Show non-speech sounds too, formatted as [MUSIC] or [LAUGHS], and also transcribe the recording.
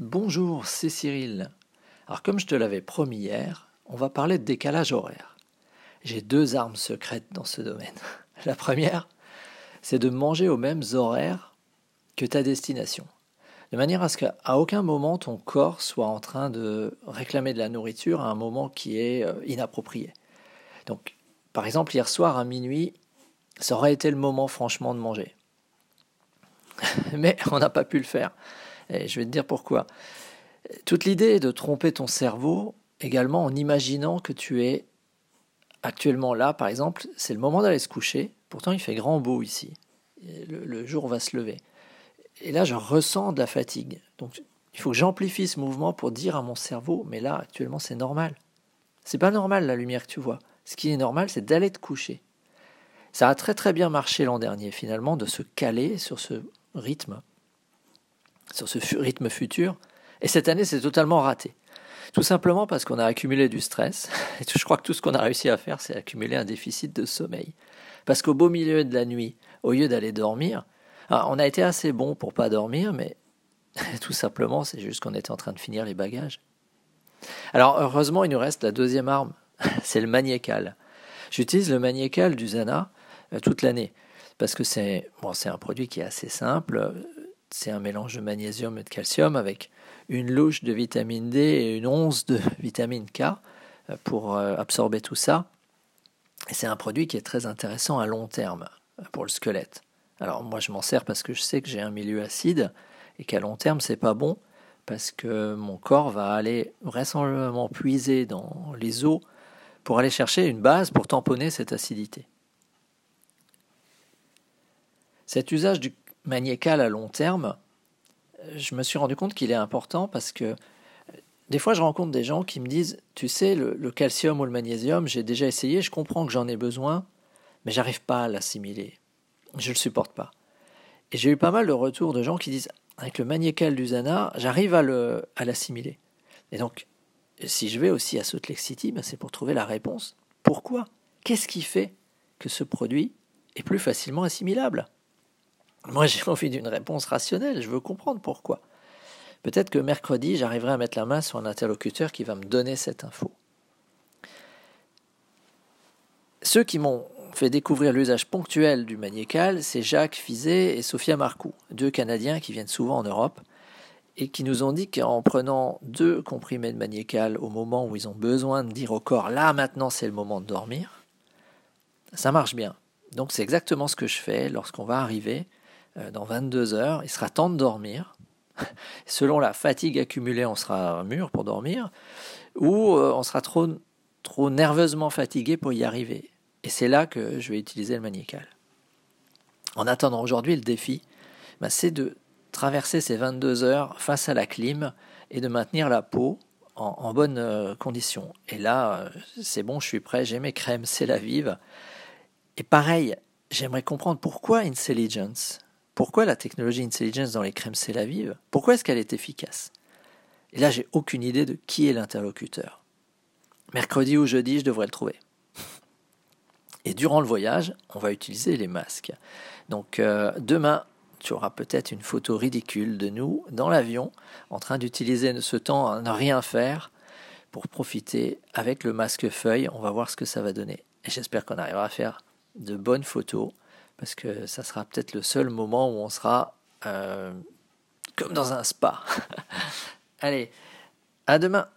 Bonjour, c'est Cyril. Alors comme je te l'avais promis hier, on va parler de décalage horaire. J'ai deux armes secrètes dans ce domaine. [LAUGHS] La première, c'est de manger aux mêmes horaires que ta destination. De manière à ce qu'à aucun moment ton corps soit en train de réclamer de la nourriture à un moment qui est euh, inapproprié. Donc, par exemple, hier soir à minuit, ça aurait été le moment franchement de manger. [LAUGHS] Mais on n'a pas pu le faire. Et je vais te dire pourquoi. Toute l'idée est de tromper ton cerveau également en imaginant que tu es actuellement là, par exemple, c'est le moment d'aller se coucher. Pourtant, il fait grand beau ici. Le, jour va se lever. Et là, je ressens de la fatigue. Donc, il faut que j'amplifie ce mouvement pour dire à mon cerveau, mais là, actuellement, c'est normal. C'est pas normal la lumière que tu vois. Ce qui est normal, c'est d'aller te coucher. Ça a très très bien marché l'an dernier, finalement, de se caler sur ce rythme sur ce rythme futur. Et cette année, c'est totalement raté. Tout simplement parce qu'on a accumulé du stress. [LAUGHS] Et je crois que tout ce qu'on a réussi à faire, c'est accumuler un déficit de sommeil. Parce qu'au beau milieu de la nuit, au lieu d'aller dormir, on a été assez bon pour pas dormir, mais [LAUGHS] tout simplement, c'est juste qu'on était en train de finir les bagages. Alors, heureusement, il nous reste la deuxième arme, [LAUGHS] c'est le magnécal. J'utilise le magnécal du Zana euh, toute l'année parce que c'est bon, un produit qui est assez simple c'est un mélange de magnésium et de calcium avec une louche de vitamine D et une once de [LAUGHS] vitamine K euh, pour euh, absorber tout ça. C'est un produit qui est très intéressant à long terme euh, pour le squelette. Alors moi je m'en sers parce que je sais que j'ai un milieu acide et qu'à long terme c'est pas bon parce que mon corps va aller vraisemblablement puiser dans les os pour aller chercher une base pour tamponner cette acidité. Cet usage du magnécal à long terme, je me suis rendu compte qu'il est important parce que des fois, je rencontre des gens qui me disent Tu sais, le, calcium ou le magnésium, j'ai déjà essayé, je comprends que j'en ai besoin, mais j'arrive pas à l'assimiler. Je ne le supporte pas. Et j'ai eu pas mal de retours de gens qui disent Avec le magnécal du Zana, j'arrive à l'assimiler. Et donc, si je vais aussi à Salt Lake City, ben c'est pour trouver la réponse. Pourquoi? Qu'est-ce qui fait que ce produit est plus facilement assimilable? Moi, j'ai [LAUGHS] envie d'une réponse rationnelle. Je veux comprendre pourquoi. Peut-être que mercredi, j'arriverai à mettre la main sur un interlocuteur qui va me donner cette info. Ceux qui m'ont fait découvrir l'usage ponctuel du magnécal, c'est Jacques Fizet et Sophia Marcoux, deux Canadiens qui viennent souvent en Europe et qui nous ont dit qu'en prenant deux comprimés de magnécal au moment où ils ont besoin de dire au corps là maintenant c'est le moment de dormir, ça marche bien. Donc c'est exactement ce que je fais lorsqu'on va arriver dans 22 heures, il sera temps de dormir. [LAUGHS] Selon la fatigue accumulée, on sera mûr pour dormir, ou euh, on sera trop, trop nerveusement fatigué pour y arriver. Et c'est là que je vais utiliser le magnécal. En attendant, aujourd'hui, le défi, bah, c'est de traverser ces 22 heures face à la clim et de maintenir la peau en, en bonne euh, condition. Et là, c'est bon, je suis prêt, j'ai mes crèmes, c'est la vive. Et pareil, j'aimerais comprendre pourquoi Intelligence? Pourquoi la technologie Intelligence dans les crèmes c'est Pourquoi est-ce qu'elle est efficace? Et là, j'ai aucune idée de qui est l'interlocuteur. Mercredi ou jeudi, je devrais le trouver. Et durant le voyage, on va utiliser les masques. Donc euh, demain, tu auras peut-être une photo ridicule de nous dans l'avion en train d'utiliser ce temps à ne rien faire pour profiter avec le masque feuille. On va voir ce que ça va donner. Et j'espère qu'on arrivera à faire de bonnes photos parce que ça sera peut-être le seul moment où on sera euh, comme dans un spa. [LAUGHS] Allez, à demain